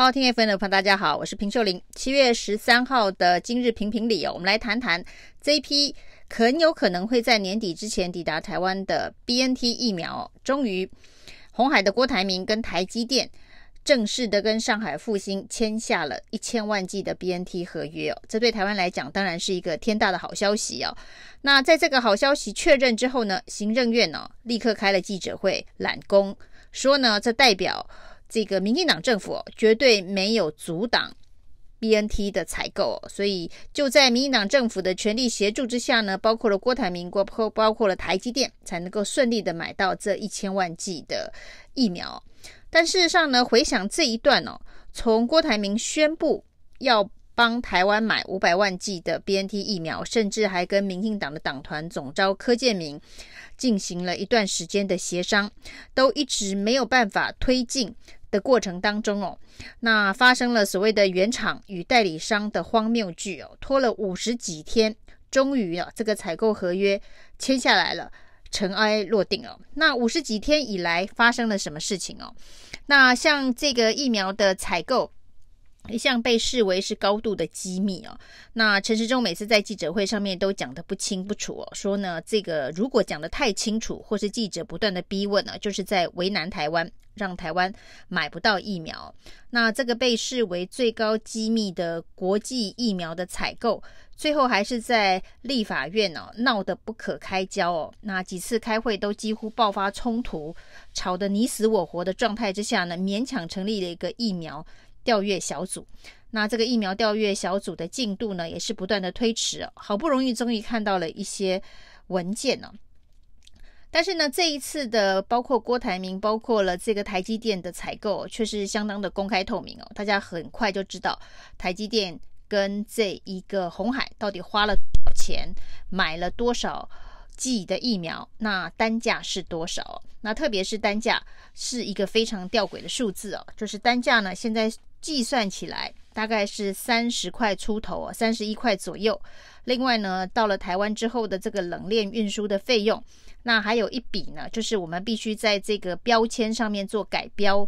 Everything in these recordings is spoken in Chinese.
好，听 FM 的朋友大家好，我是平秀玲。七月十三号的今日评评理哦，我们来谈谈这一批很有可能会在年底之前抵达台湾的 BNT 疫苗。终于，红海的郭台铭跟台积电正式的跟上海复星签下了一千万剂的 BNT 合约哦，这对台湾来讲当然是一个天大的好消息哦。那在这个好消息确认之后呢，行政院呢、哦、立刻开了记者会揽功，说呢这代表。这个民进党政府绝对没有阻挡 BNT 的采购，所以就在民进党政府的全力协助之下呢，包括了郭台铭、包包括了台积电，才能够顺利的买到这一千万剂的疫苗。但事实上呢，回想这一段哦，从郭台铭宣布要帮台湾买五百万剂的 BNT 疫苗，甚至还跟民进党的党团总召柯建铭进行了一段时间的协商，都一直没有办法推进。的过程当中哦，那发生了所谓的原厂与代理商的荒谬剧哦，拖了五十几天，终于啊这个采购合约签下来了，尘埃落定哦。那五十几天以来发生了什么事情哦？那像这个疫苗的采购。一向被视为是高度的机密哦。那陈时中每次在记者会上面都讲得不清不楚哦，说呢，这个如果讲得太清楚，或是记者不断的逼问呢，就是在为难台湾，让台湾买不到疫苗。那这个被视为最高机密的国际疫苗的采购，最后还是在立法院哦闹得不可开交哦。那几次开会都几乎爆发冲突，吵得你死我活的状态之下呢，勉强成立了一个疫苗。调阅小组，那这个疫苗调阅小组的进度呢，也是不断的推迟。好不容易终于看到了一些文件呢，但是呢，这一次的包括郭台铭，包括了这个台积电的采购，却是相当的公开透明哦。大家很快就知道台积电跟这一个鸿海到底花了多少钱，买了多少剂的疫苗，那单价是多少？那特别是单价是一个非常吊诡的数字哦，就是单价呢现在。计算起来大概是三十块出头啊，三十一块左右。另外呢，到了台湾之后的这个冷链运输的费用，那还有一笔呢，就是我们必须在这个标签上面做改标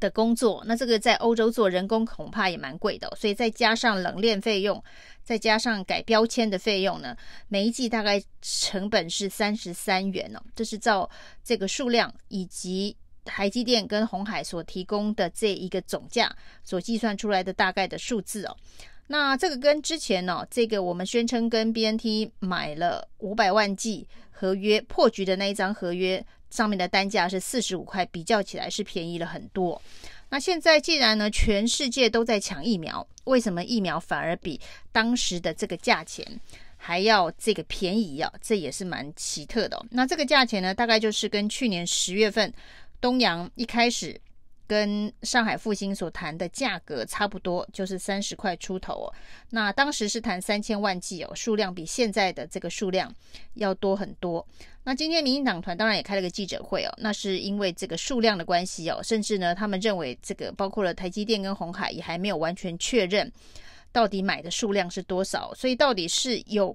的工作。那这个在欧洲做人工恐怕也蛮贵的，所以再加上冷链费用，再加上改标签的费用呢，每一季大概成本是三十三元哦。这是照这个数量以及。台积电跟鸿海所提供的这一个总价所计算出来的大概的数字哦，那这个跟之前呢、哦，这个我们宣称跟 BNT 买了五百万剂合约破局的那一张合约上面的单价是四十五块，比较起来是便宜了很多。那现在既然呢，全世界都在抢疫苗，为什么疫苗反而比当时的这个价钱还要这个便宜啊？这也是蛮奇特的、那这个价钱呢，大概就是跟去年十月份。东阳一开始跟上海复星所谈的价格差不多，就是三十块出头哦。那当时是谈三千万剂哦，数量比现在的这个数量要多很多。那今天民进党团当然也开了个记者会哦，那是因为这个数量的关系哦，甚至呢，他们认为这个包括了台积电跟鸿海也还没有完全确认到底买的数量是多少，所以到底是有。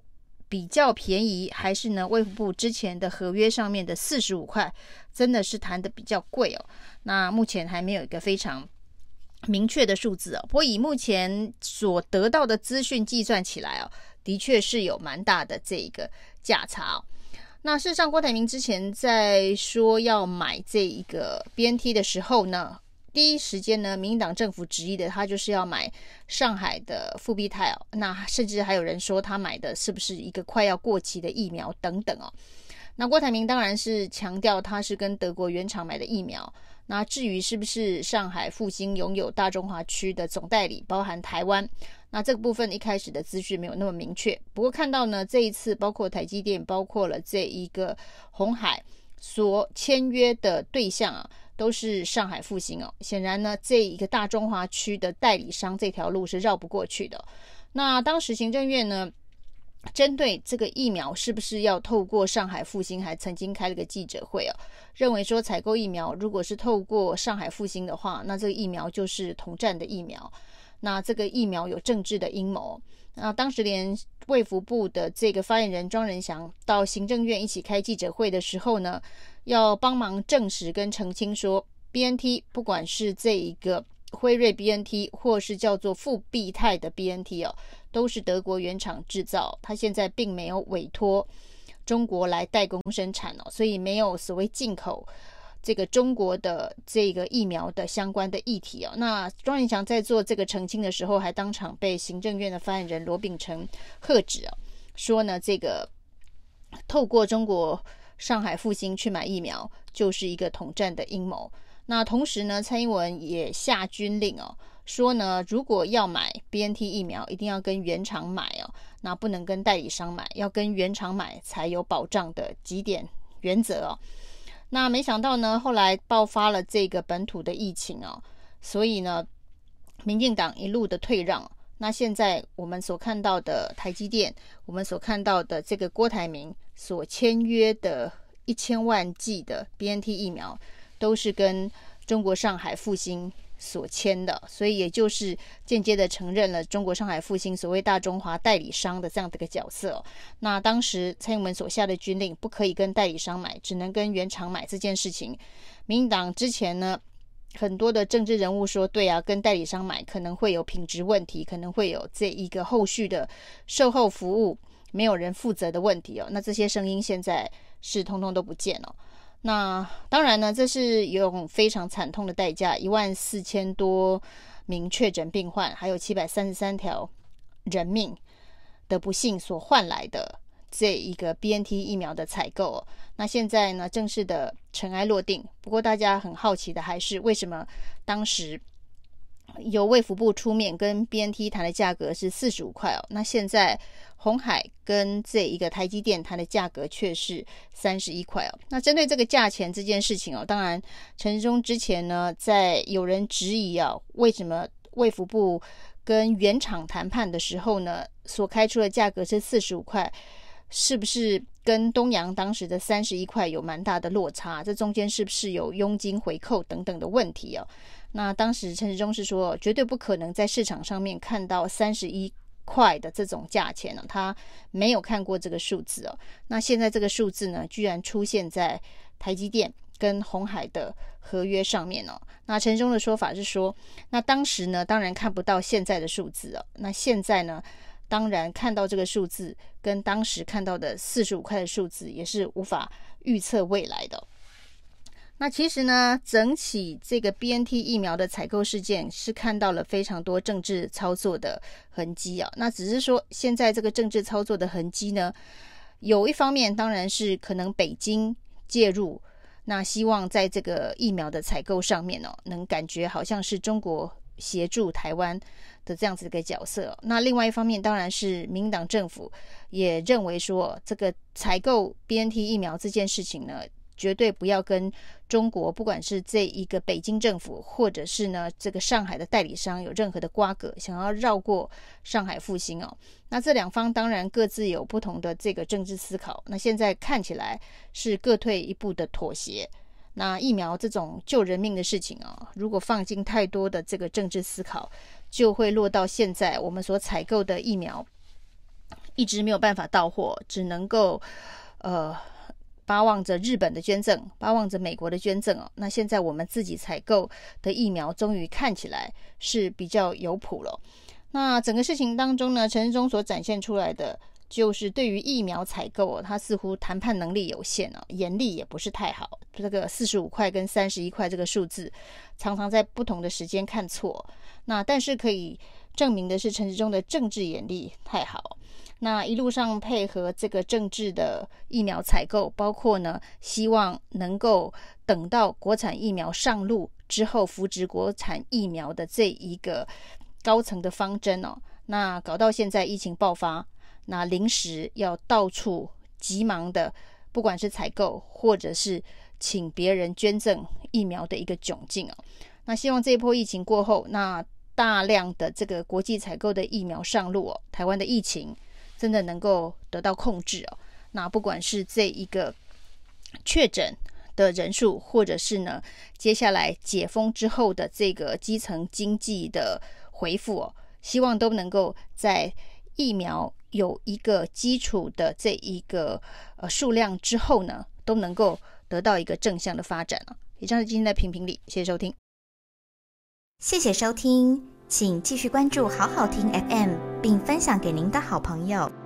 比较便宜还是呢？卫福部之前的合约上面的四十五块，真的是谈的比较贵哦。那目前还没有一个非常明确的数字哦。不过以目前所得到的资讯计算起来哦，的确是有蛮大的这一个价差哦。那事实上，郭台铭之前在说要买这一个 BNT 的时候呢，第一时间呢，民进党政府执意的，他就是要买上海的复必泰哦。那甚至还有人说他买的是不是一个快要过期的疫苗等等哦。那郭台铭当然是强调他是跟德国原厂买的疫苗。那至于是不是上海复星拥有大中华区的总代理，包含台湾，那这个部分一开始的资讯没有那么明确。不过看到呢，这一次包括台积电，包括了这一个鸿海所签约的对象啊。都是上海复星哦，显然呢，这一个大中华区的代理商这条路是绕不过去的。那当时行政院呢，针对这个疫苗是不是要透过上海复星，还曾经开了个记者会哦，认为说采购疫苗如果是透过上海复星的话，那这个疫苗就是同战的疫苗，那这个疫苗有政治的阴谋。那当时连卫福部的这个发言人庄人祥到行政院一起开记者会的时候呢，要帮忙证实跟澄清说，BNT 不管是这一个辉瑞 BNT 或是叫做复必泰的 BNT 哦，都是德国原厂制造，它现在并没有委托中国来代工生产哦，所以没有所谓进口这个中国的这个疫苗的相关的议题哦。那庄人祥在做这个澄清的时候，还当场被行政院的发言人罗秉成喝止哦，说呢这个透过中国上海复兴去买疫苗，就是一个统战的阴谋。那同时呢，蔡英文也下军令哦，说呢，如果要买 BNT 疫苗，一定要跟原厂买哦，那不能跟代理商买，要跟原厂买才有保障的几点原则哦。那没想到呢，后来爆发了这个本土的疫情哦，所以呢，民进党一路的退让。那现在我们所看到的台积电，我们所看到的这个郭台铭所签约的一千万剂的 BNT 疫苗。都是跟中国上海复兴所签的，所以也就是间接的承认了中国上海复兴所谓大中华代理商的这样的一个角色。那当时蔡英文所下的军令，不可以跟代理商买，只能跟原厂买这件事情，民进党之前呢，很多的政治人物说，对啊，跟代理商买可能会有品质问题，可能会有这一个后续的售后服务没有人负责的问题哦。那这些声音现在是通通都不见了。那当然呢，这是用非常惨痛的代价，一万四千多名确诊病患，还有七百三十三条人命的不幸所换来的这一个 BNT 疫苗的采购。那现在呢，正式的尘埃落定。不过大家很好奇的还是，为什么当时由卫福部出面跟 BNT 谈的价格是四十五块哦？那现在。红海跟这一个台积电谈的价格却是三十一块哦。那针对这个价钱这件事情哦，当然陈时中之前呢，在有人质疑啊，为什么卫福部跟原厂谈判的时候呢，所开出的价格是四十五块，是不是跟东洋当时的三十一块有蛮大的落差？这中间是不是有佣金回扣等等的问题哦？那当时陈时中是说，绝对不可能在市场上面看到三十一。块的这种价钱呢，他没有看过这个数字哦。那现在这个数字呢，居然出现在台积电跟红海的合约上面哦。那陈忠的说法是说，那当时呢，当然看不到现在的数字哦。那现在呢，当然看到这个数字，跟当时看到的四十五块的数字也是无法预测未来的。那其实呢，整起这个 BNT 疫苗的采购事件是看到了非常多政治操作的痕迹啊。那只是说，现在这个政治操作的痕迹呢，有一方面当然是可能北京介入，那希望在这个疫苗的采购上面哦，能感觉好像是中国协助台湾的这样子一个角色。那另外一方面，当然是民党政府也认为说，这个采购 BNT 疫苗这件事情呢。绝对不要跟中国，不管是这一个北京政府，或者是呢这个上海的代理商有任何的瓜葛，想要绕过上海复兴哦。那这两方当然各自有不同的这个政治思考。那现在看起来是各退一步的妥协。那疫苗这种救人命的事情啊，如果放进太多的这个政治思考，就会落到现在我们所采购的疫苗一直没有办法到货，只能够呃。巴望着日本的捐赠，巴望着美国的捐赠哦。那现在我们自己采购的疫苗，终于看起来是比较有谱了。那整个事情当中呢，陈世忠所展现出来的，就是对于疫苗采购哦，他似乎谈判能力有限哦，眼力也不是太好。这个四十五块跟三十一块这个数字，常常在不同的时间看错。那但是可以证明的是，陈时中的政治眼力太好。那一路上配合这个政治的疫苗采购，包括呢，希望能够等到国产疫苗上路之后，扶植国产疫苗的这一个高层的方针哦。那搞到现在疫情爆发，那临时要到处急忙的，不管是采购或者是请别人捐赠疫苗的一个窘境哦。那希望这一波疫情过后，那大量的这个国际采购的疫苗上路哦，台湾的疫情。真的能够得到控制哦。那不管是这一个确诊的人数，或者是呢，接下来解封之后的这个基层经济的恢复哦，希望都能够在疫苗有一个基础的这一个呃数量之后呢，都能够得到一个正向的发展了。以上是今天的评评理，谢谢收听。谢谢收听，请继续关注好好听 FM，并分享给您的好朋友。